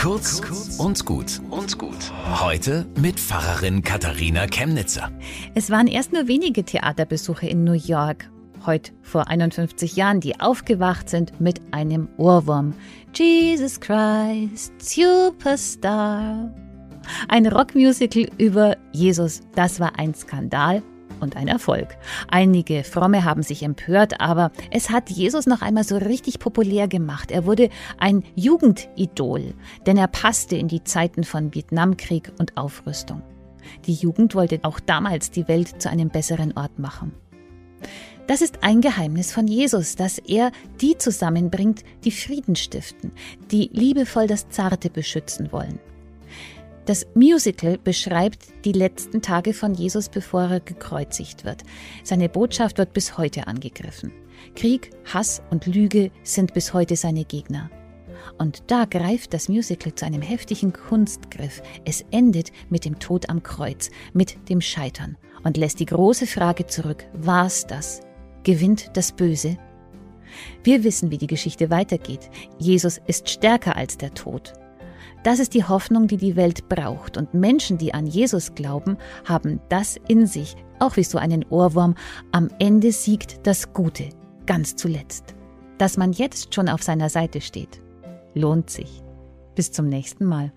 Kurz und gut und gut. Heute mit Pfarrerin Katharina Chemnitzer. Es waren erst nur wenige Theaterbesuche in New York. Heute vor 51 Jahren, die aufgewacht sind mit einem Ohrwurm. Jesus Christ, Superstar. Ein Rockmusical über Jesus, das war ein Skandal und ein Erfolg. Einige Fromme haben sich empört, aber es hat Jesus noch einmal so richtig populär gemacht. Er wurde ein Jugendidol, denn er passte in die Zeiten von Vietnamkrieg und Aufrüstung. Die Jugend wollte auch damals die Welt zu einem besseren Ort machen. Das ist ein Geheimnis von Jesus, dass er die zusammenbringt, die Frieden stiften, die liebevoll das Zarte beschützen wollen. Das Musical beschreibt die letzten Tage von Jesus, bevor er gekreuzigt wird. Seine Botschaft wird bis heute angegriffen. Krieg, Hass und Lüge sind bis heute seine Gegner. Und da greift das Musical zu einem heftigen Kunstgriff. Es endet mit dem Tod am Kreuz, mit dem Scheitern und lässt die große Frage zurück, war's das? Gewinnt das Böse? Wir wissen, wie die Geschichte weitergeht. Jesus ist stärker als der Tod. Das ist die Hoffnung, die die Welt braucht. Und Menschen, die an Jesus glauben, haben das in sich, auch wie so einen Ohrwurm. Am Ende siegt das Gute, ganz zuletzt. Dass man jetzt schon auf seiner Seite steht, lohnt sich. Bis zum nächsten Mal.